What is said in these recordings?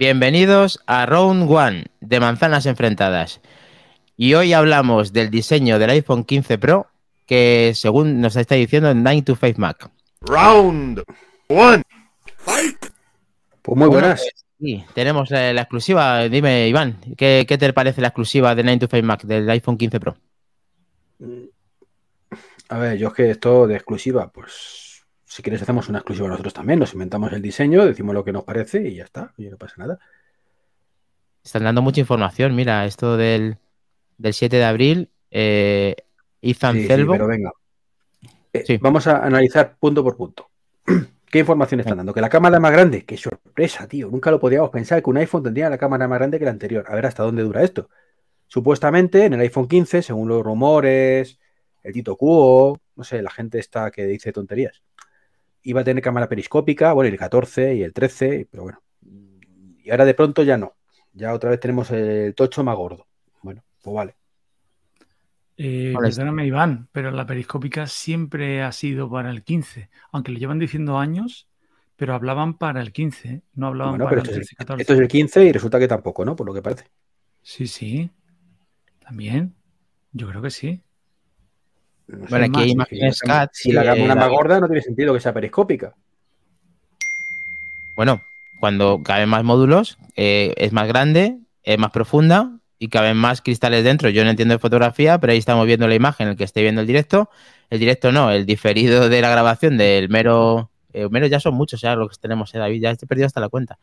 Bienvenidos a Round One de Manzanas Enfrentadas. Y hoy hablamos del diseño del iPhone 15 Pro, que según nos está diciendo 9 to 5 Mac. Round One. Pues muy buenas. Pues, sí, tenemos la exclusiva. Dime, Iván, ¿qué, ¿qué, te parece la exclusiva de 9 to 5 Mac del iPhone 15 Pro? A ver, yo es que esto de exclusiva, pues si quieres hacemos una exclusiva nosotros también, nos inventamos el diseño, decimos lo que nos parece y ya está, y no pasa nada. Están dando mucha información, mira, esto del, del 7 de abril, eh, Ethan Sí, pero venga. Eh, Sí. Vamos a analizar punto por punto. ¿Qué información están dando? Que la cámara es más grande. ¡Qué sorpresa, tío! Nunca lo podíamos pensar que un iPhone tendría la cámara más grande que la anterior. A ver hasta dónde dura esto. Supuestamente en el iPhone 15, según los rumores, el Tito Cuo, no sé, la gente está que dice tonterías. Iba a tener cámara periscópica, bueno, el 14 y el 13, pero bueno. Y ahora de pronto ya no. Ya otra vez tenemos el tocho más gordo. Bueno, pues vale. Eh, Vale. perdóname, Iván, pero la periscópica siempre ha sido para el 15, aunque lo llevan diciendo años, pero hablaban para el 15, ¿eh? no hablaban Bueno, para el esto es, 13, el, 14. esto es el 15 y resulta que tampoco, ¿no? Por lo que parece. Sí, sí, también. Yo creo que sí. Bueno, aquí hay imágenes si CAT. si la cámara eh, es más gorda, no tiene sentido que sea periscópica. Bueno, cuando caben más módulos, eh, es más grande, es más profunda y caben más cristales dentro. Yo no entiendo de fotografía, pero ahí estamos viendo la imagen, el que esté viendo el directo. El directo no, el diferido de la grabación del mero. eh, mero ya son muchos, ya lo que tenemos, eh, David, ya he perdido hasta la cuenta.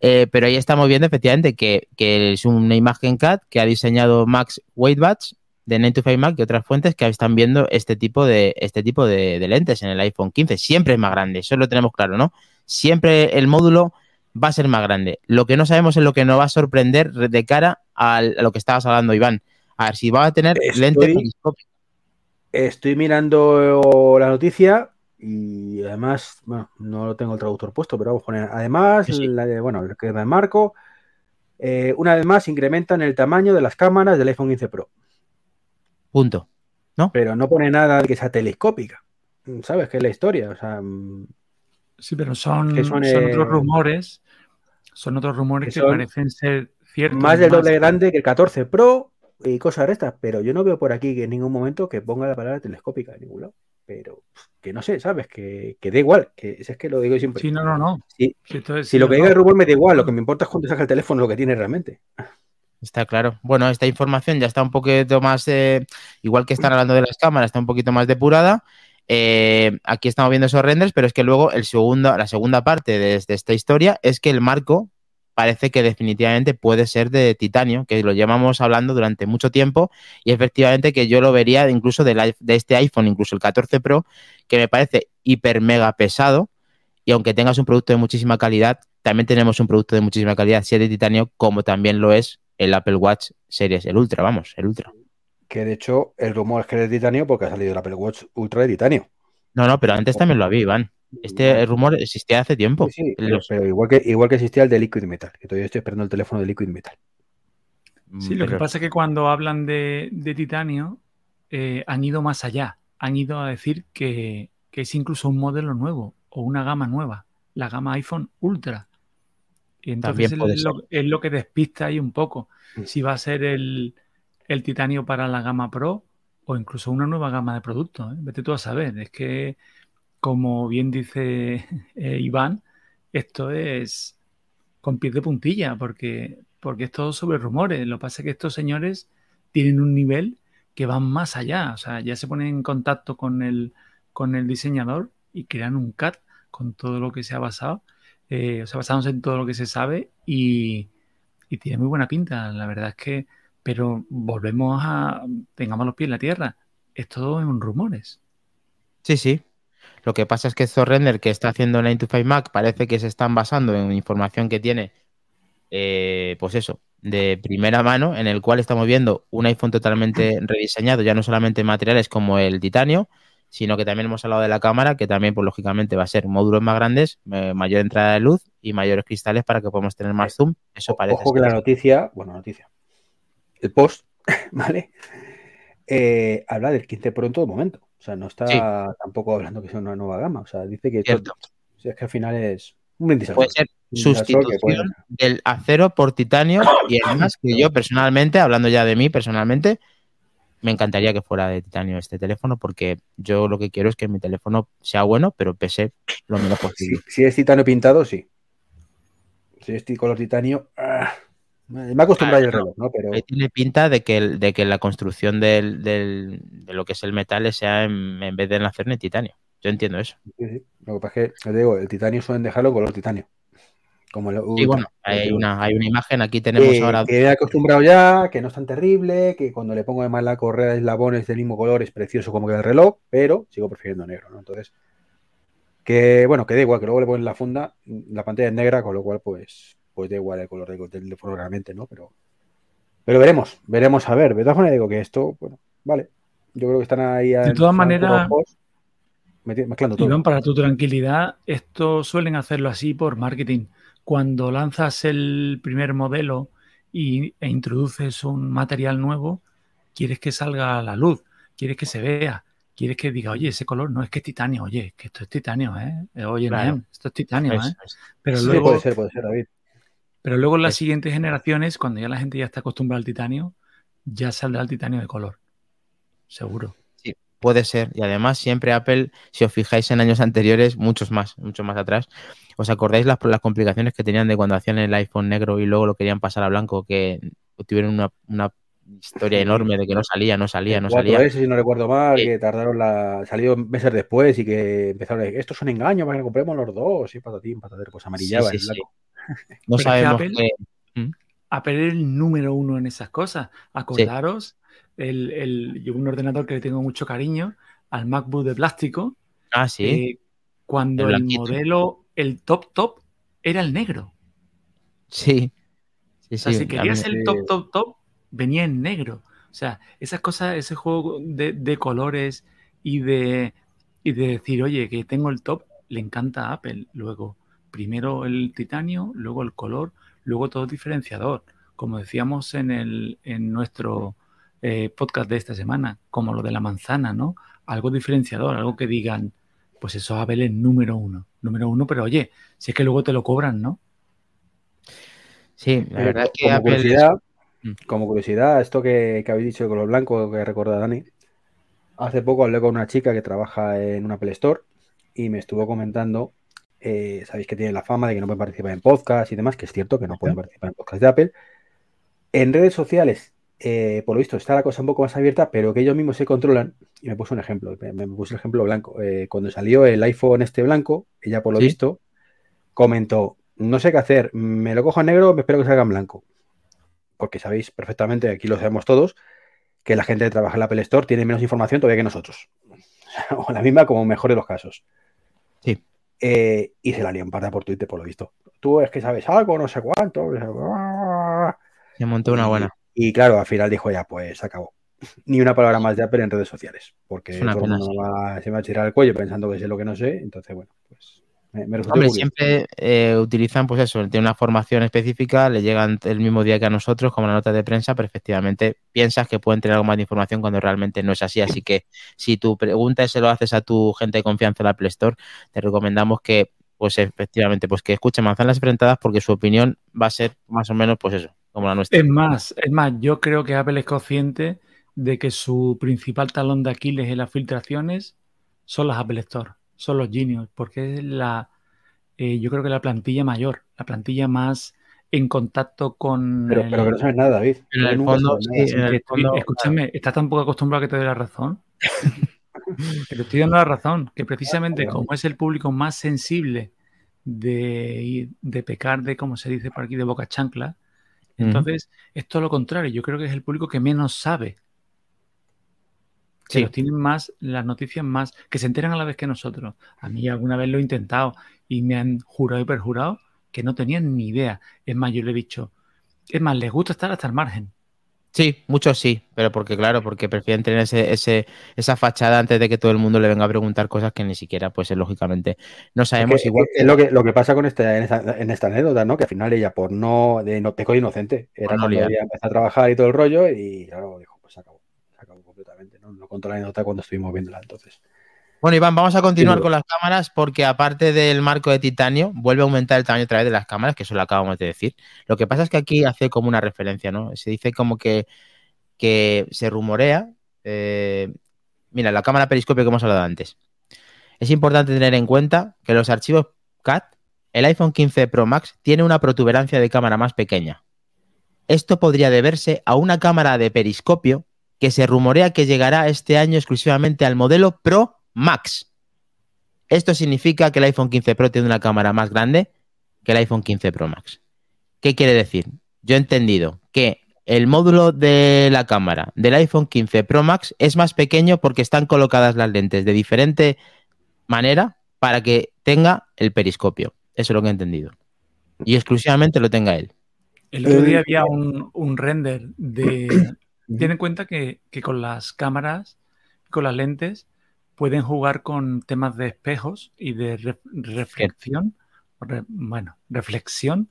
Eh, pero ahí estamos viendo efectivamente que, que es una imagen CAD que ha diseñado Max Weightbatch de 925 Mac y otras fuentes que están viendo este tipo de este tipo de, de lentes en el iPhone 15. Siempre es más grande, eso lo tenemos claro, ¿no? Siempre el módulo va a ser más grande. Lo que no sabemos es lo que nos va a sorprender de cara al- a, lo que estabas hablando, Iván. A ver si va a tener Estoy- lente periscópica. Estoy mirando la noticia y además, bueno, no lo tengo el traductor puesto, pero vamos a poner. Además, Sí, sí. la de, bueno, el que me marco, eh, una vez más incrementan el tamaño de las cámaras del iPhone 15 Pro, Punto. pero no pone nada de que sea telescópica. ¿Sabes qué es la historia? O sea, Sí, pero son, Que son, son eh, otros rumores, son otros rumores que parecen ser ciertos. más del doble más- grande que el 14 Pro y cosas de estas, pero yo no veo por aquí que en ningún momento que ponga la palabra telescópica en ningún lado. Pero que no sé, ¿sabes? Que, que da igual, que es que lo digo siempre. Sí, no, no, no. Sí, Si, Si lo que diga no. el rumor me da igual, lo que me importa es cuando saca el teléfono lo que tiene realmente. Está claro. Bueno, esta información ya está un poquito más, eh, igual que están hablando de las cámaras, está un poquito más depurada. Eh, aquí estamos viendo esos renders, pero es que luego el segundo, la segunda parte de, de esta historia es que el marco parece que definitivamente puede ser de titanio, que lo llevamos hablando durante mucho tiempo y efectivamente que yo lo vería incluso del i- de este iPhone, incluso el 14 Pro, que me parece hiper mega pesado y aunque tengas un producto de muchísima calidad, también tenemos un producto de muchísima calidad, si es de titanio, como también lo es el Apple Watch Series, el Ultra, vamos, el Ultra. Que de hecho el rumor es que es de titanio porque ha salido el Apple Watch Ultra de titanio. No, no, pero antes también lo había, Iván. Este rumor existía hace tiempo. Sí, sí, pero, Los- pero igual, que, igual que existía el de Liquid Metal, que todavía estoy esperando el teléfono de Liquid Metal. Sí, lo que pasa es que cuando hablan de, de titanio, eh, han ido más allá. Han ido a decir que, que es incluso un modelo nuevo o una gama nueva, la gama iPhone Ultra. Y entonces lo, es lo que despista ahí un poco. Mm. Si va a ser el, el titanio para la gama Pro o incluso una nueva gama de productos. ¿eh? Vete tú a saber. Es que, como bien dice eh, Iván, esto es con pies de puntilla, porque, porque es todo sobre rumores. Lo que pasa es que estos señores tienen un nivel que van más allá. O sea, ya se ponen en contacto con el, con el diseñador y crean un CAD con todo lo que se ha basado. Eh, o sea, basándose en todo lo que se sabe y, y tiene muy buena pinta. La verdad es que, pero volvemos a, tengamos los pies en la tierra. Es todo en rumores. Sí, sí. Lo que pasa es que estos render que está haciendo 925 Mac parece que se están basando en información que tiene, eh, pues eso, de primera mano, en el cual estamos viendo un iPhone totalmente rediseñado, ya no solamente en materiales como el titanio, sino que también hemos hablado de la cámara, que también, pues lógicamente, va a ser módulos más grandes, eh, mayor entrada de luz y mayores cristales para que podamos tener más zoom. Eso parece Ojo que la noticia, bueno, noticia, el post, ¿vale? Eh, habla del 15 Pro en todo momento. O sea, no está Sí. tampoco hablando que sea una nueva gama. O sea, dice que, Cierto. todo- o sea, es que al final es un brindis Puede ser, sustitución del acero por titanio y además que yo personalmente, hablando ya de mí personalmente, me encantaría que fuera de titanio este teléfono porque yo lo que quiero es que mi teléfono sea bueno, pero pese lo menos posible. Si, si es titanio pintado, sí. Si es color titanio, ah, me acostumbrado Ah, al reloj, ¿no? Pero Ahí tiene pinta de que, el- de que la construcción del, del- de lo que es el metal sea en, en vez de en acero en titanio. Yo entiendo eso. sí, sí. lo que pasa es que, te digo, el titanio suelen dejarlo color titanio. Como Y bueno, hay una, hay una imagen, aquí tenemos que, ahora. que he acostumbrado ya, que no es tan terrible, que cuando le pongo además la correa de eslabones del mismo color es precioso como queda el reloj, pero sigo prefiriendo negro, ¿no? Entonces, que bueno, que da igual, que luego le ponen la funda, la pantalla es negra, con lo cual pues, pues da igual el color del teléfono realmente, ¿no? Pero, pero veremos, veremos a ver. De todas maneras digo que esto, bueno, vale. Yo creo que están ahí De todas maneras- mezclando todo. Iván, para tu tranquilidad, esto suelen hacerlo así por marketing. Cuando lanzas el primer modelo y, e introduces un material nuevo, quieres que salga a la luz, quieres que se vea, quieres que diga, oye, ese color no es que es titanio, oye, que esto es titanio, ¿eh? Eh, Oye, Claro. Naem, esto es titanio, ¿eh? es. Pero Sí, luego, puede ser, puede ser, David. pero luego en las Es- siguientes generaciones, cuando ya la gente ya está acostumbrada al titanio, ya saldrá el titanio de color. Seguro. Puede ser. Y además, siempre Apple, si os fijáis en años anteriores, muchos más, muchos más atrás, ¿os acordáis las, las complicaciones que tenían de cuando hacían el iPhone negro y luego lo querían pasar a blanco? Que tuvieron una, una historia enorme de que no salía, no salía, El no 4S, salía. si no recuerdo mal, Sí. que tardaron la. salió meses después y que empezaron a decir, esto es un engaño para que compremos los dos, y patatín, patatero, pues amarillaba Sí, en sí, blanco. No Pero que sabemos Apple- qué. Apple es el número uno en esas cosas. Acordaros, el, el- yo un ordenador que le tengo mucho cariño, al MacBook de plástico, Ah, sí. eh, cuando El modelo, el top top, era el negro. Sí. Sí, O sea, sí. si querías el top top top, venía en negro. O sea, esas cosas, ese juego de, de colores y de, y de decir, oye, que tengo el top, le encanta a Apple. Luego, primero el titanio, luego el color, luego todo diferenciador. Como decíamos en, el, en nuestro eh, podcast de esta semana, como lo de la manzana, ¿no? Algo diferenciador, algo que digan, pues eso Apple es número uno. Número uno, pero oye, si es que luego te lo cobran, ¿no? Sí, la Eh, verdad es que como Apple. es- curiosidad, Mm. como curiosidad, esto que, que habéis dicho de color blanco, que recuerda Dani, hace poco hablé con una chica que trabaja en una Apple Store y me estuvo comentando, eh, sabéis que tiene la fama de que no pueden participar en podcast y demás, que es cierto que no pueden participar en podcast de Apple. En redes sociales, eh, por lo visto, está la cosa un poco más abierta, pero que ellos mismos se controlan. Y me puso un ejemplo, me, me puso el ejemplo blanco. Eh, cuando salió el iPhone este blanco, ella por lo Sí. visto comentó, no sé qué hacer, me lo cojo en negro, me espero que salga en blanco. Porque sabéis perfectamente, aquí lo sabemos todos, que la gente que trabaja en la Apple Store tiene menos información todavía que nosotros. o la misma como mejor de los casos. Sí. Eh, y se la lían parda por Twitter, por lo visto. Tú es que sabes algo, no sé cuánto. Se montó una buena. Y claro, al final dijo ya, pues acabó. Ni una palabra más de Apple en redes sociales. Porque todo el mundo va- se me va a tirar el cuello pensando que sé lo que no sé. Entonces, bueno, pues me, Hombre, siempre eh, utilizan, pues eso, tiene una formación específica, le llegan el mismo día que a nosotros, como la nota de prensa, pero efectivamente piensas que pueden tener algo más de información cuando realmente no es así. Así que si tu pregunta se lo haces a tu gente de confianza en la Apple Store, te recomendamos que, pues efectivamente, pues que escuchen manzanas enfrentadas porque su opinión va a ser más o menos, pues eso, como la nuestra. Es más, es más, yo creo que Apple es consciente de que su principal talón de Aquiles en las filtraciones son las Apple Store, son los Genius, porque es la, eh, yo creo que la plantilla mayor, la plantilla más en contacto con Pero, el- pero que no sabes nada, David. En el fondo, sabes el fondo, escúchame, estás tan poco acostumbrado que te doy la razón. que te estoy dando la razón, que precisamente como es el público más sensible de, de pecar de, como se dice por aquí, de boca chancla, Entonces es todo lo contrario. Yo creo que es el público que menos sabe. Que Sí. los tienen más, las noticias más, que se enteran a la vez que nosotros. A mí alguna vez lo he intentado y me han jurado y perjurado que no tenían ni idea. Es más, yo le he dicho, es más, les gusta estar hasta el margen. Sí, muchos sí, pero porque claro, porque prefieren tener ese, ese, esa fachada antes de que todo el mundo le venga a preguntar cosas que ni siquiera, pues lógicamente, no Es sabemos que- igual. es lo que, lo que pasa con esta, en, esta, en esta anécdota, ¿no? Que al final ella, por no, de no pecó inocente, era cuando ella empezó a trabajar y todo el rollo, y claro, dijo, pues se acabó, se acabó completamente, ¿no? No contó la anécdota cuando estuvimos viéndola entonces. Bueno, Iván, vamos a continuar Sí, con las cámaras porque aparte del marco de titanio, vuelve a aumentar el tamaño otra vez de las cámaras, que eso lo acabamos de decir. Lo que pasa es que aquí hace como una referencia, ¿no? Se dice como que, que se rumorea. eh, mira, la cámara periscopio que hemos hablado antes. Es importante tener en cuenta que los archivos CAT, el iPhone 15 Pro Max tiene una protuberancia de cámara más pequeña. Esto podría deberse a una cámara de periscopio que se rumorea que llegará este año exclusivamente al modelo Pro Max. Esto significa que el iPhone 15 Pro tiene una cámara más grande que el iPhone 15 Pro Max. ¿Qué quiere decir? Yo he entendido que el módulo de la cámara del iPhone 15 Pro Max es más pequeño porque están colocadas las lentes de diferente manera para que tenga el periscopio. Eso es lo que he entendido. Y exclusivamente lo tenga él. El otro día Eh, había un, un render de... Ten en cuenta que, que con las cámaras, con las lentes, pueden jugar con temas de espejos y de re- reflexión, re- bueno, reflexión,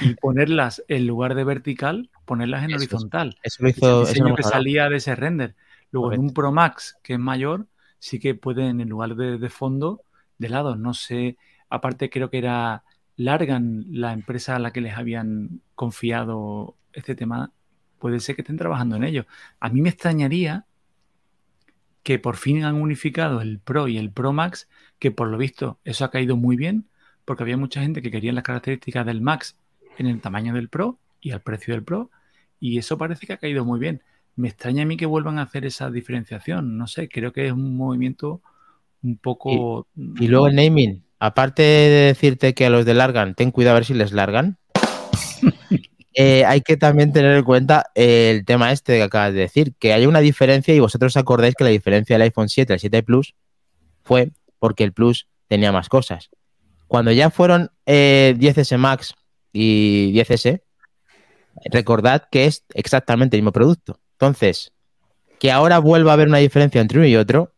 y ponerlas en lugar de vertical, ponerlas en Eso es. horizontal. Eso lo hizo. eso lo diseño que salía de ese render. Luego en un. Pro Max, que es mayor, sí que pueden, en lugar de, de fondo, de lado. No sé, aparte creo que era Largan la empresa a la que les habían confiado este tema. Puede ser que estén trabajando en ello. A mí me extrañaría que por fin han unificado el Pro y el Pro Max, que por lo visto eso ha caído muy bien, porque había mucha gente que quería las características del Max en el tamaño del Pro y al precio del Pro, y eso parece que ha caído muy bien. Me extraña a mí que vuelvan a hacer esa diferenciación. No sé, creo que es un movimiento un poco. Y luego el naming. Aparte de decirte que a los de Largan, ten cuidado a ver si les largan. eh, hay que también tener en cuenta el tema este que acabas de decir, que hay una diferencia y vosotros acordáis que la diferencia del iPhone 7 al 7 Plus fue porque el Plus tenía más cosas. Cuando ya fueron eh, 10S Max y 10S, recordad que es exactamente el mismo producto. Entonces, que ahora vuelva a haber una diferencia entre uno y otro,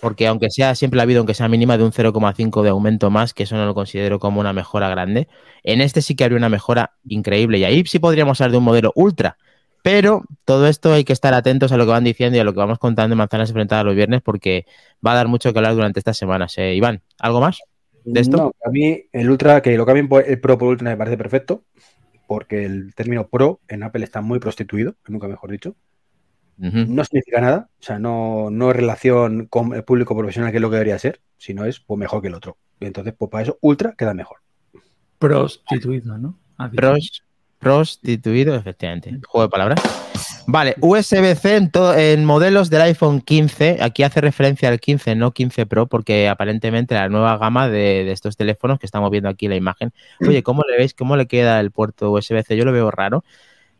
porque aunque sea siempre ha habido, aunque sea mínima, de un 0,5 de aumento más, que eso no lo considero como una mejora grande, en este sí que habría una mejora increíble y ahí sí podríamos hablar de un modelo ultra. Pero todo esto hay que estar atentos a lo que van diciendo y a lo que vamos contando en Manzanas Enfrentadas los viernes porque va a dar mucho que hablar durante estas semanas. Eh, Iván, ¿algo más? ¿De esto? No, a mí el Ultra, que lo cambien por el Pro por Ultra me parece perfecto, porque el término Pro en Apple está muy prostituido, nunca mejor dicho. No significa nada, o sea, no, no es relación con el público profesional, que es lo que debería ser, sino es pues, mejor que el otro. Y entonces, pues para eso, Ultra queda mejor. prostituido, ¿no? Pros- prostituido, efectivamente. Juego de palabras. Vale, USB-C en modelos del iPhone 15. Aquí hace referencia al 15, no 15 Pro, porque aparentemente la nueva gama de, de estos teléfonos que estamos viendo aquí en la imagen. Oye, ¿cómo le veis? ¿Cómo le queda el puerto USB-C? Yo lo veo raro,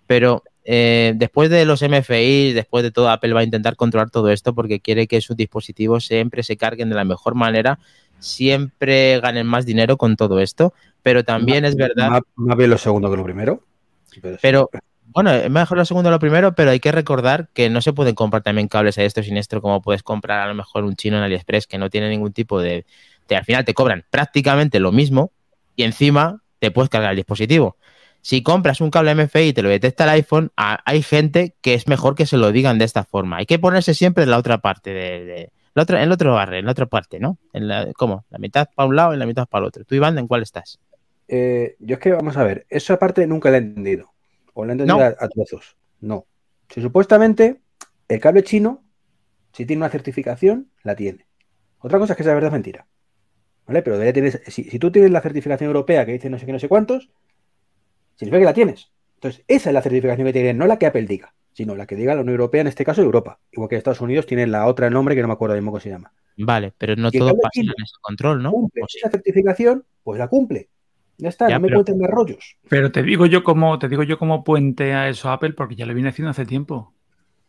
pero eh, después de los MFI, después de todo, Apple va a intentar controlar todo esto porque quiere que sus dispositivos siempre se carguen de la mejor manera, siempre ganen más dinero con todo esto, pero también es verdad. Más, más bien lo segundo que lo primero. Pero, bueno, es mejor lo segundo que lo primero, pero hay que recordar que no se pueden comprar también cables a esto siniestro como puedes comprar a lo mejor un chino en AliExpress que no tiene ningún tipo de... de- al final te cobran prácticamente lo mismo y encima te puedes cargar el dispositivo. Si compras un cable MFI y te lo detecta el iPhone, a- hay gente que es mejor que se lo digan de esta forma. Hay que ponerse siempre en la otra parte de... de- la otra, en el otro barrio, en la otra parte, ¿no? En la, ¿Cómo? La mitad para un lado y la mitad para el otro. ¿Tú, Iván, en cuál estás? Eh, yo es que vamos a ver, eso aparte nunca lo he entendido. O lo he entendido No. a, a trozos. No. Si supuestamente el cable chino, si tiene una certificación, la tiene. Otra cosa es que sea verdad es mentira. ¿Vale? Pero debería tener, si, si tú tienes la certificación europea que dice no sé qué, no sé cuántos, significa que la tienes. Entonces, esa es la certificación que tiene, no la que Apple diga, sino la que diga la Unión Europea, en este caso Europa. Igual que Estados Unidos tiene la otra nombre que no me acuerdo mismo cómo se llama. Vale, pero no todo pasa en ese control, ¿no? Cumple ¿O sí? esa certificación, pues la cumple. Ya está, Ya, no me pero- cuenten más rollos. Pero te digo yo cómo, te digo yo cómo puente a eso Apple, porque ya lo viene haciendo hace tiempo.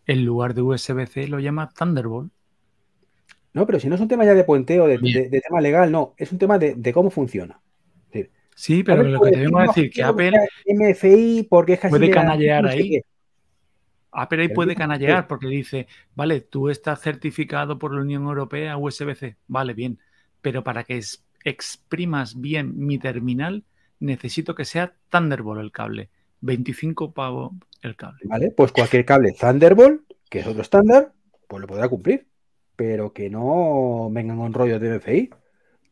En lugar de USB-C lo llama Thunderbolt. No, pero si no es un tema ya de puenteo, de, de- de tema legal, no, es un tema de, de cómo funciona. Sí, pero lo que puede te vengo a no, decir que Apple, MFI porque es casi puede canallear ahí. Apple ahí puede canallear porque dice, vale, tú estás certificado por la Unión Europea USB-C, vale, bien, pero para que exprimas bien mi terminal, necesito que sea Thunderbolt el cable. 25 pavos el cable. Vale, pues cualquier cable Thunderbolt, que es otro estándar, pues lo podrá cumplir. pero que no vengan con rollos de MFI.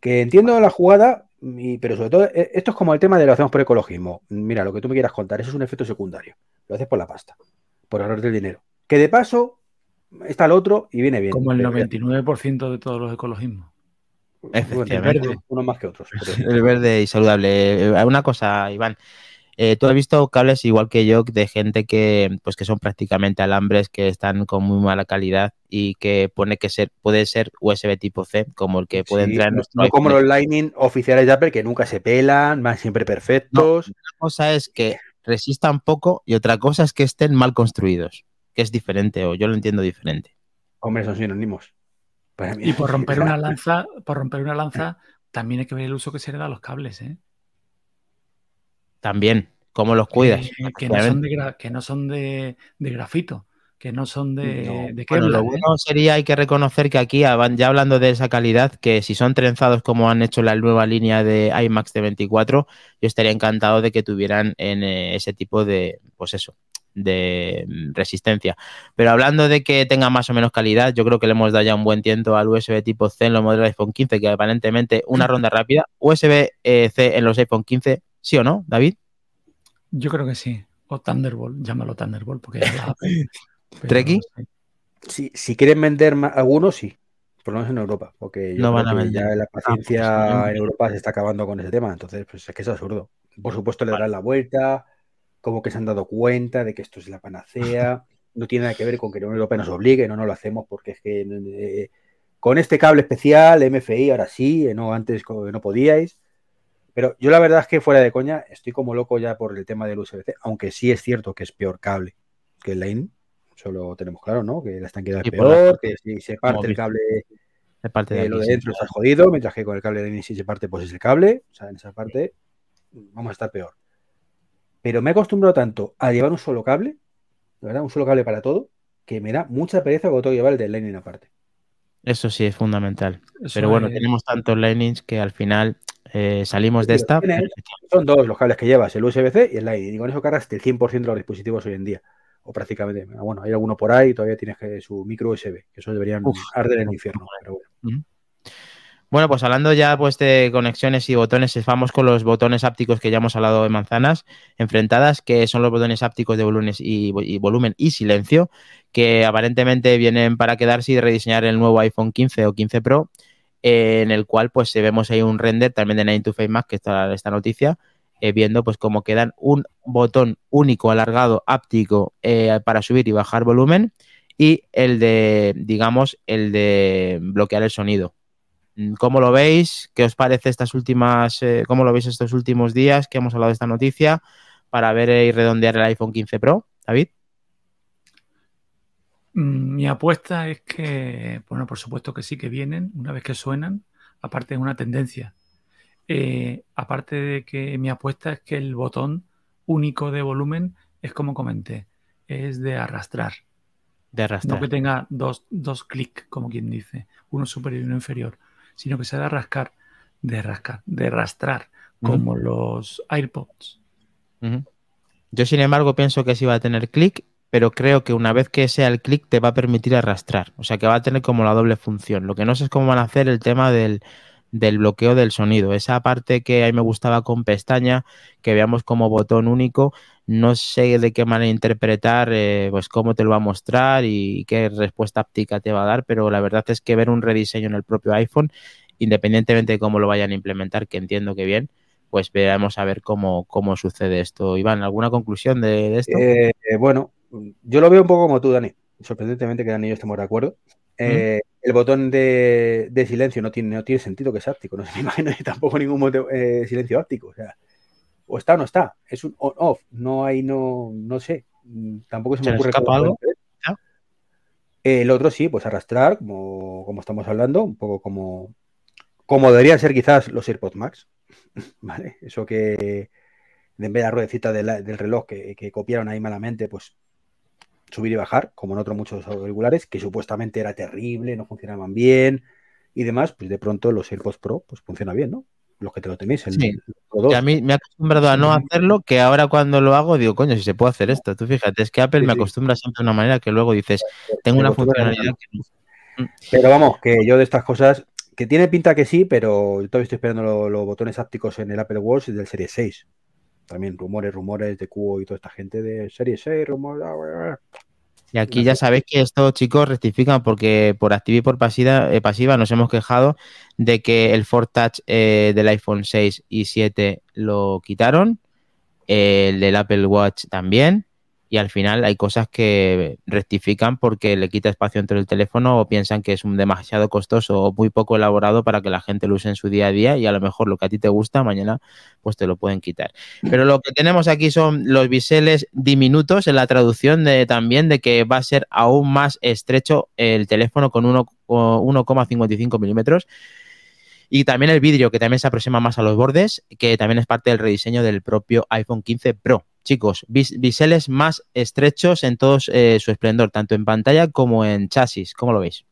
Que entiendo la jugada, y- pero sobre todo, eh, esto es como el tema de lo hacemos por ecologismo. Mira, lo que tú me quieras contar, eso es un efecto secundario. Lo haces por la pasta, por ahorrarte el dinero. Que de paso está el otro y viene bien. Como el Pero ya- 99% de todos los ecologismos. bueno, Efectivamente. unos- unos más que otros. pero- El verde y saludable. Eh, Una cosa, Iván. Eh, tú has visto cables igual que yo de gente que pues que son prácticamente alambres que están con muy mala calidad y que pone que ser puede ser USB tipo C como el que puede Sí, entrar en no, nuestro no como los Lightning oficiales de Apple que nunca se pelan, van siempre perfectos. Una cosa es que resistan poco y otra cosa es que estén mal construidos, que es diferente o yo lo entiendo diferente. Hombre, son sinónimos. Para mí. Y por romper una lanza, por romper una lanza, también hay que ver el uso que se le da a los cables, ¿eh? También, ¿cómo los cuidas? Que, que no son, de, gra- que no son de, de grafito, que no son de, No. de Bueno, lo ¿eh? bueno sería, hay que reconocer que aquí, ya hablando de esa calidad, que si son trenzados como han hecho la nueva línea de iMax de 24, yo estaría encantado de que tuvieran en eh, ese tipo de, pues eso, de mm, resistencia. Pero hablando de que tenga más o menos calidad, yo creo que le hemos dado ya un buen tiento al USB tipo C en los modelos de iPhone 15, que aparentemente una ronda rápida, USB eh, C en los iPhone 15, ¿sí o no, David? Yo creo que sí. O Thunderbolt, llámalo Thunderbolt, porque la ¿Treki? Si, si quieren vender ma- algunos, sí. Por lo menos en Europa. Porque yo No creo van a que vender. ya la pues, paciencia sí. en Europa se está acabando con ese tema. Entonces, pues es que es absurdo. Por supuesto, le darán la vuelta, como que se han dado cuenta de que esto es la panacea. No tiene nada que ver con que la Unión Europea nos obligue, no, no lo hacemos porque es que eh, con este cable especial, MFI, ahora sí, eh, no antes no podíais. Pero yo la verdad es que fuera de coña, estoy como loco ya por el tema del USB-C, aunque sí es cierto que es peor cable que el Lightning. Eso lo tenemos claro, ¿no? Que la estanqueidad es peor, que si se parte el visto. cable De parte de eh, lo aquí, de dentro está jodido, mientras que con el cable de Lightning si se parte, pues es el cable. O sea, en esa parte vamos a estar peor. Pero me he acostumbrado tanto a llevar un solo cable, de verdad, un solo cable para todo, que me da mucha pereza cuando tengo que llevar el de Lightning aparte. Eso sí es fundamental. Eso Pero bueno, es- tenemos tantos lightnings que al final eh, salimos de esta. Tienes- Son dos los cables que llevas, el USB-C y el Lightning. Y con eso cargas el 100% de los dispositivos hoy en día. O prácticamente. Bueno, hay alguno por ahí, todavía tienes que su micro USB, que eso deberían Uf. arder en el infierno. Pero bueno. Bueno, pues hablando ya pues de conexiones y botones, vamos con los botones ápticos que ya hemos hablado de manzanas enfrentadas, que son los botones ápticos de volúmenes y, y volumen y silencio, que aparentemente vienen para quedarse y rediseñar el nuevo iPhone 15 o 15 Pro, eh, en el cual pues vemos ahí un render también de 9 to 5 Mac, que está esta noticia, eh, viendo pues cómo quedan un botón único alargado áptico eh, para subir y bajar volumen y el de, digamos, el de bloquear el sonido. Mm, ¿Cómo lo veis? ¿Qué os parece estas últimas, eh, cómo lo veis estos últimos días que hemos hablado de esta noticia para ver y redondear el iPhone 15 Pro? David. Mm, Mi apuesta es que, bueno, por supuesto que sí que vienen, una vez que suenan, aparte es una tendencia. Eh, aparte de que mi apuesta es que el botón único de volumen es como comenté, es de arrastrar. De arrastrar. No que tenga dos, dos clics, como quien dice, uno superior y uno inferior, sino que sea de rascar, de rascar, de arrastrar, como los AirPods. Yo, sin embargo, pienso que sí va a tener clic, pero creo que una vez que sea el clic te va a permitir arrastrar. O sea que va a tener como la doble función. Lo que no sé es cómo van a hacer el tema del, del bloqueo del sonido. Esa parte que a mí me gustaba con pestaña, que veamos como botón único, no sé de qué manera interpretar, eh, pues cómo te lo va a mostrar y qué respuesta áptica te va a dar, pero la verdad es que ver un rediseño en el propio iPhone, independientemente de cómo lo vayan a implementar, que entiendo que bien, pues veamos a ver cómo, cómo sucede esto. Iván, ¿alguna conclusión de, de esto? Eh, eh, bueno, yo lo veo un poco como tú, Dani. Sorprendentemente que Dani y yo estemos de acuerdo. Eh, El botón de, de silencio no tiene, no tiene sentido que es áptico. No se me imagino ni tampoco ningún eh, silencio áptico. O sea, o está o no está. Es un on-off. No hay, no, no sé. Mm, Tampoco se ¿Se me ocurre escapa algo? El otro sí, pues arrastrar, como, como estamos hablando, un poco como, como deberían ser quizás los AirPods Max. ¿Vale? Eso que en vez de la ruedecita de la- del reloj que, que copiaron ahí malamente, pues subir y bajar, como en otros muchos auriculares, que supuestamente era terrible, no funcionaban bien y demás, pues de pronto los AirPods Pro pues funciona bien, ¿no? Los que te lo tenéis, el, Sí. el Pro 2. Que a mí me he acostumbrado a no hacerlo, que ahora cuando lo hago digo, coño, si se puede hacer esto. Tú fíjate, es que Apple Sí, me sí. acostumbra siempre de una manera que luego dices, tengo una funcionalidad que no. Mm. Pero vamos, que yo de estas cosas, que tiene pinta que sí, pero yo todavía estoy esperando lo- los, botones ápticos en el Apple Watch del Serie 6. También rumores, rumores de Cubo y toda esta gente de Serie 6, rumores. ah. Y aquí ya sabéis que estos chicos rectifican porque por activa y por pasiva, eh, pasiva nos hemos quejado de que el Ford Touch eh, del iPhone 6 y 7 lo quitaron, el del Apple Watch también, y al final hay cosas que rectifican porque le quita espacio entre el teléfono o piensan que es un demasiado costoso o muy poco elaborado para que la gente lo use en su día a día y a lo mejor lo que a ti te gusta mañana pues te lo pueden quitar. Pero lo que tenemos aquí son los biseles diminutos en la traducción de, también de que va a ser aún más estrecho el teléfono con uno- o 1,55 milímetros. Y también el vidrio, que también se aproxima más a los bordes, que también es parte del rediseño del propio iPhone 15 Pro. Chicos, bis- biseles más estrechos en todo su esplendor, tanto en pantalla como en chasis. ¿Cómo lo veis?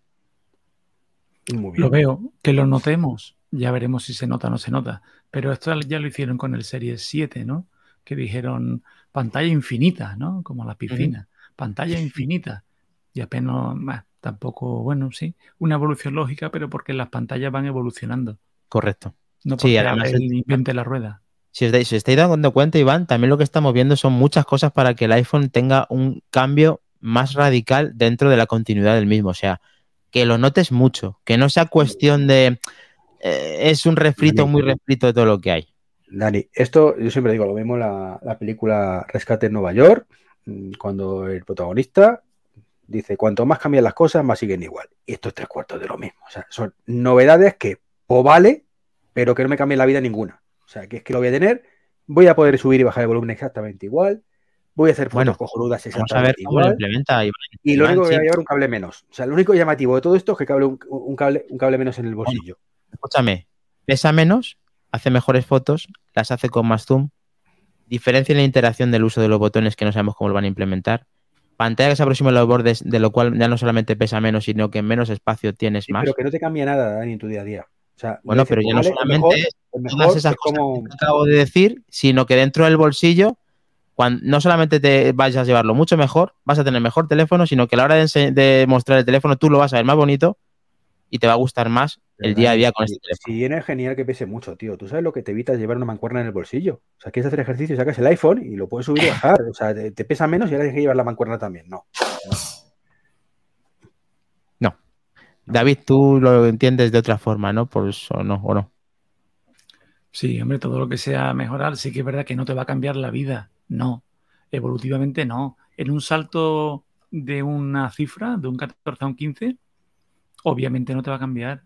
Muy bien. Lo veo, que lo notemos. Ya veremos si se nota o no se nota. Pero esto ya lo hicieron con el Series 7, ¿no? Que dijeron pantalla infinita, ¿no? Como la piscina. Pantalla infinita. Y apenas, bah, tampoco, bueno, sí, una evolución lógica, pero porque las pantallas van evolucionando. Correcto. No Sí, porque además Apple el- invente la rueda. Si os, si estáis dando cuenta, Iván, también lo que estamos viendo son muchas cosas para que el iPhone tenga un cambio más radical dentro de la continuidad del mismo. O sea, que lo notes mucho, que no sea cuestión de eh, es un refrito Dani. muy refrito de todo lo que hay. Dani, esto yo siempre digo, lo mismo en la, la película Rescate en Nueva York, mm, cuando el protagonista dice, cuanto más cambian las cosas, más siguen igual. Y esto es tres cuartos de lo mismo. O sea, son novedades que o vale, pero que no me cambien la vida ninguna. O sea, que es que lo voy a tener, voy a poder subir y bajar el volumen exactamente igual, voy a hacer fotos Bueno, cojonudas Vamos a ver exactamente cómo lo implementa Iván. Y lo Iván, único que voy a llevar un cable menos. O sea, lo único llamativo de todo esto es que cable un, un cable, un cable menos en el bolsillo. Escúchame, pesa menos, hace mejores fotos, las hace con más zoom, diferencia en la interacción del uso de los botones que no sabemos cómo lo van a implementar, pantalla que se aproxima a los bordes, de lo cual ya no solamente pesa menos, sino que en menos espacio tienes Sí, más. pero que no te cambia nada, Dani, en tu día a día. O sea, Bueno, pero ya no vale, es solamente mejor, es es todas esas es cosas como- que acabo de decir, sino que dentro del bolsillo, cuando, no solamente te vayas a llevarlo mucho mejor, vas a tener mejor teléfono, sino que a la hora de, mostrar el teléfono tú lo vas a ver más bonito y te va a gustar más el día a día con este teléfono. Si viene genial que pese mucho, tío. Tú sabes lo que te evitas llevar una mancuerna en el bolsillo. O sea, quieres hacer ejercicio, sacas el iPhone y lo puedes subir y bajar. O sea, te, te pesa menos y ahora tienes que llevar la mancuerna también. No. David, tú lo entiendes de otra forma, ¿no? Por eso no, o no. Sí, hombre, todo lo que sea mejorar, sí que es verdad que no te va a cambiar la vida. No, evolutivamente no. En un salto de una cifra, de un 14 a un 15, obviamente no te va a cambiar.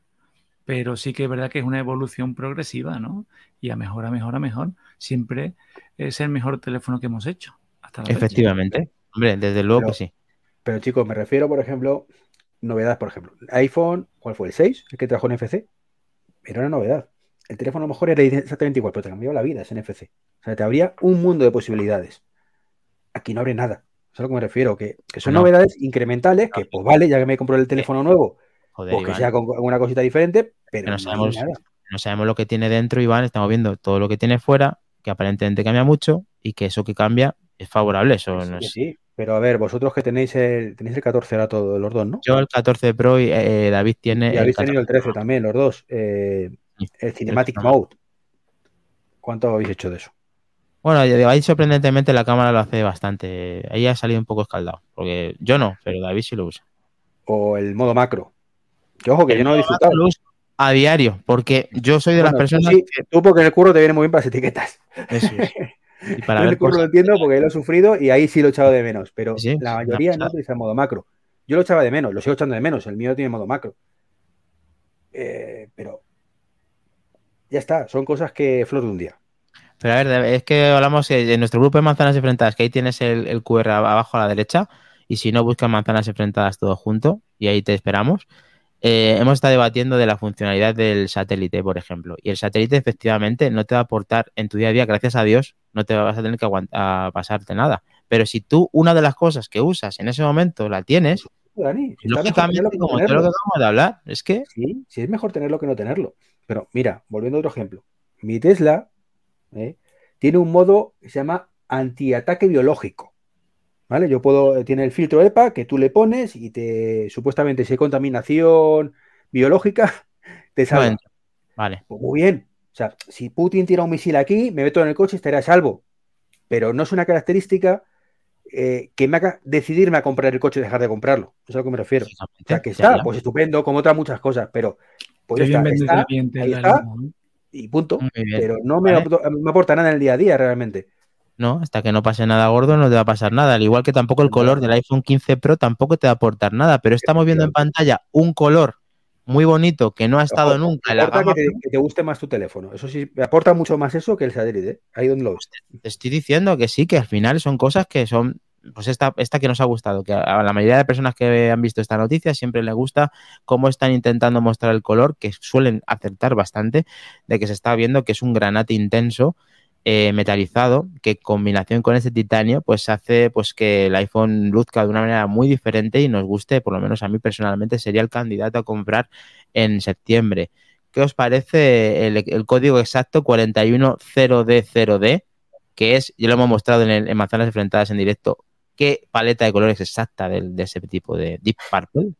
Pero sí que es verdad que es una evolución progresiva, ¿no? Y a mejor, a mejor, a mejor. Siempre es el mejor teléfono que hemos hecho. Hasta la fecha. Efectivamente. Hombre, desde luego Pero- que sí. Pero chicos, me refiero, por ejemplo, novedades, por ejemplo. iPhone, ¿cuál fue? ¿El 6? El que trajo NFC. Era una novedad. El teléfono a lo mejor era exactamente igual, pero te cambió la vida, es NFC. O sea, te habría un mundo de posibilidades. Aquí no abre nada. Es a lo que me refiero, que, que son No. novedades incrementales, que pues vale, ya que me compro el teléfono nuevo, Joder, pues que Iván, sea con alguna cosita diferente, pero que no sabemos, nada. no sabemos lo que tiene dentro, Iván. Estamos viendo todo lo que tiene fuera, que aparentemente cambia mucho y que eso que cambia es favorable. Eso Sí, no sí, es- sí. Pero a ver, vosotros que tenéis el, tenéis el 14 ahora todos los dos, ¿no? Yo el 14 Pro y eh, David tiene Y habéis 14 tenido el 13 también, los dos. Eh, el Cinematic. Mode. ¿Cuánto habéis hecho de eso? Bueno, ahí sorprendentemente la cámara lo hace bastante. Ahí ha salido un poco escaldado. Porque yo no, pero David sí lo usa. O el modo macro. Que ojo, que El yo no he disfrutado. macro lo uso a diario, porque yo soy de Bueno, las personas sí, tú porque en el curro te viene muy bien para las etiquetas. que... Eso es. Y para ver lo entiendo porque ahí lo he sufrido y ahí sí lo he echado de menos. Pero Sí, la mayoría una no pasada. utiliza modo macro. Yo lo echaba de menos, lo sigo echando de menos. El mío tiene modo macro. Eh, pero ya está, son cosas que flor de un día. Pero a ver, es que hablamos en nuestro grupo de manzanas enfrentadas, que ahí tienes el, el QR abajo a la derecha, y si no, busca manzanas enfrentadas todo junto, y ahí te esperamos. Eh, hemos estado debatiendo de la funcionalidad del satélite, por ejemplo, y el satélite efectivamente no te va a aportar en tu día a día, gracias a Dios, no te vas a tener que aguantar, a pasarte nada. Pero si tú una de las cosas que usas en ese momento la tienes, Dani, si está mejor lógicamente, tenerlo que no como todo lo que tenerlo. acabamos de hablar, es que Sí, sí es mejor tenerlo que no tenerlo. Pero mira, volviendo a otro ejemplo. Mi Tesla ¿eh? tiene un modo que se llama antiataque biológico. ¿Vale? Yo puedo, tiene el filtro EPA que tú le pones y te, supuestamente, si hay contaminación biológica, te salva. Vale. Pues muy bien. O sea, si Putin tira un misil aquí, me meto en el coche y estaré a salvo. Pero no es una característica eh, que me haga decidirme a comprar el coche y dejar de comprarlo. Eso es a lo que me refiero. O sea, que está, pues estupendo, como otras muchas cosas, pero pues está, está, ahí está, y punto. Pero no me, me aporta nada en el día a día realmente. No, hasta que no pase nada gordo no te va a pasar nada. Al igual que tampoco el color del iPhone 15 Pro tampoco te va a aportar nada. Pero estamos viendo en pantalla un color muy bonito que no ha estado nunca en la gama que, te, que te, guste más tu teléfono. Eso sí, me aporta mucho más eso que el satélite. ¿eh? Ahí donde lo ves. Te estoy diciendo que sí, que al final son cosas que son. Pues esta, esta que nos ha gustado, que a la mayoría de personas que han visto esta noticia siempre le gusta cómo están intentando mostrar el color, que suelen acertar bastante, de que se está viendo que es un granate intenso eh, metalizado que combinación con ese titanio pues hace pues que el iPhone luzca de una manera muy diferente y nos guste, por lo menos a mí personalmente sería el candidato a comprar en septiembre. ¿Qué os parece el, código exacto 410D0D? Que es, ya lo hemos mostrado en, el, en Enfrentadas en directo, qué paleta de colores exacta de, de ese tipo de Deep Purple.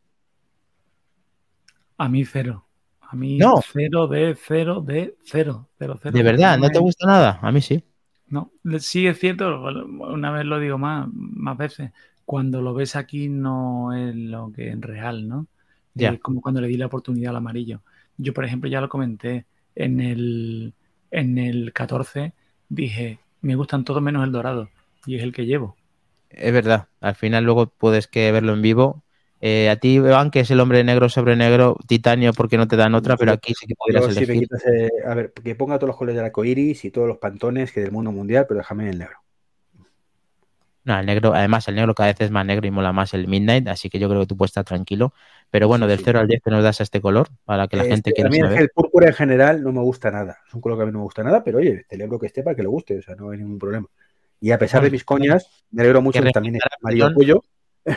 A mí cero. A mí no. cero de cero de cero. cero, ¿De verdad? ¿No te gusta nada? A mí sí. No, sí es cierto, una vez lo digo más, más veces, cuando lo ves aquí no es lo que en real, ¿no? Ya. Es como cuando le di la oportunidad al amarillo. Yo, por ejemplo, ya lo comenté en el, en el 14, dije, me gustan todos menos el dorado, y es el que llevo. Es verdad, al final luego puedes que verlo en vivo eh, a ti, Iván, que es el hombre negro sobre negro, titanio, porque no te dan otra, pero aquí sí que podrías sí elegir. Quitas, eh, a ver, que ponga todos los colores del arco iris y todos los pantones que del mundo mundial, pero déjame el negro. No, el negro, además, el negro cada vez es más negro y mola más el Midnight, así que yo creo que tú puedes estar tranquilo. Pero bueno, sí, del 0 sí. al 10 te nos das a este color para que la este, gente quiera a mí saber. El púrpura en general no me gusta nada. Es un color que a mí no me gusta nada, pero oye, celebro que esté para que le guste, o sea, no hay ningún problema. Y a pesar de mis coñas, me alegro mucho que también es amarillo pollo.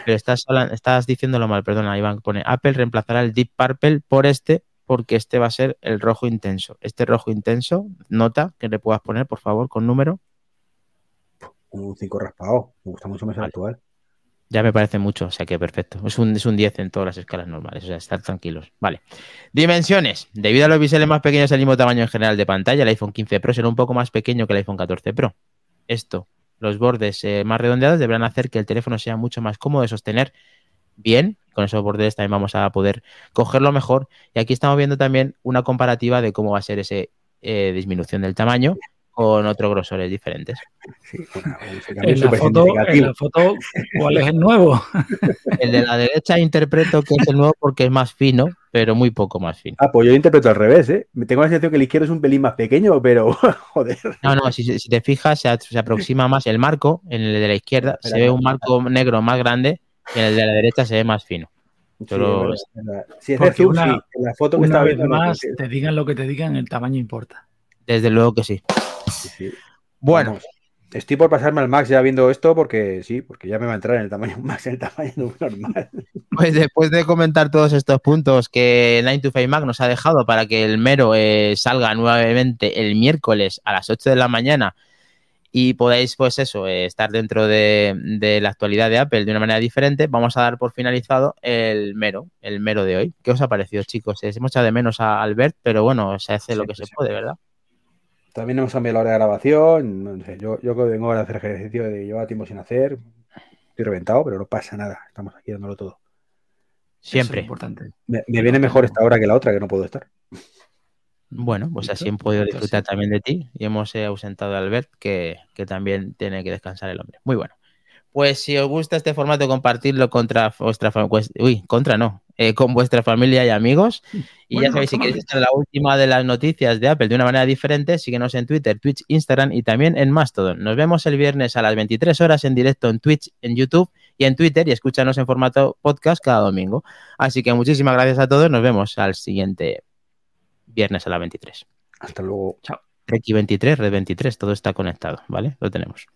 Pero estás, estás diciéndolo mal, perdona, Iván. Pone Apple reemplazará el Deep Purple por este, porque este va a ser el rojo intenso. Este rojo intenso, nota que le puedas poner, por favor, con número. Un 5 raspado. Me gusta mucho más el actual. Ya me parece mucho, o sea que perfecto. Es un, es un 10 en todas las escalas normales, o sea, estar tranquilos. Vale. Dimensiones. Debido a los biseles más pequeños al mismo tamaño en general de pantalla, el iPhone 15 Pro será un poco más pequeño que el iPhone 14 Pro. Esto los bordes eh, más redondeados deberán hacer que el teléfono sea mucho más cómodo de sostener bien. Con esos bordes también vamos a poder cogerlo mejor. Y aquí estamos viendo también una comparativa de cómo va a ser esa eh, disminución del tamaño con otros grosores diferentes. Sí, bueno, en, la foto, en, la foto, ¿cuál es el nuevo? El de la derecha interpreto que es el nuevo porque es más fino, pero muy poco más fino. Ah, pues yo interpreto al revés, ¿eh? Tengo la sensación que el izquierdo es un pelín más pequeño, pero joder. No, no, si, si te fijas, se, se, aproxima más el marco, en el de la izquierda se ve un marco negro más grande y en el de la derecha se ve más fino. Pero... Sí, si es de zoom, una, sí. En la foto que una está vez viendo, más, no, te digan lo que te digan, el tamaño importa. Desde luego que sí. Sí, sí. Bueno, Vamos, estoy por pasarme al Max ya viendo esto porque sí, porque ya me va a entrar en el tamaño Max, en el tamaño normal. Pues después de comentar todos estos puntos que 9 to 5 Mac nos ha dejado para que el mero eh, salga nuevamente el miércoles a las 8 de la mañana y podáis, pues eso, eh, estar dentro de, de, la actualidad de Apple de una manera diferente, vamos a dar por finalizado el mero, el mero de hoy. ¿Qué os ha parecido, chicos? Hemos echado de menos a Albert, pero bueno, se hace sí, lo que sí. se puede, ¿verdad? También hemos cambiado la hora de grabación. No sé, yo, yo que vengo a hacer ejercicio de llevar tiempo sin hacer. Estoy reventado, pero no pasa nada. Estamos aquí dándolo todo. Siempre. Es importante. Me, me, viene mejor esta hora que la otra, que no puedo estar. Bueno, pues así hemos podido disfrutar también de ti y hemos eh, ausentado a Albert, que, que también tiene que descansar el hombre. Muy bueno. Pues si os gusta este formato, compartirlo contra vuestra familia. Uy, contra no. Eh, con vuestra familia y amigos. Y bueno, ya sabéis, si queréis estar la última de las noticias de Apple de una manera diferente, síguenos en Twitter, Twitch, Instagram y también en Mastodon. Nos vemos el viernes a las 23 horas en directo en Twitch, en YouTube y en Twitter y escúchanos en formato podcast cada domingo. Así que muchísimas gracias a todos. Nos vemos al siguiente viernes a las 23. Hasta luego. Chao. Treki 23, Red 23, todo está conectado, ¿vale? Lo tenemos.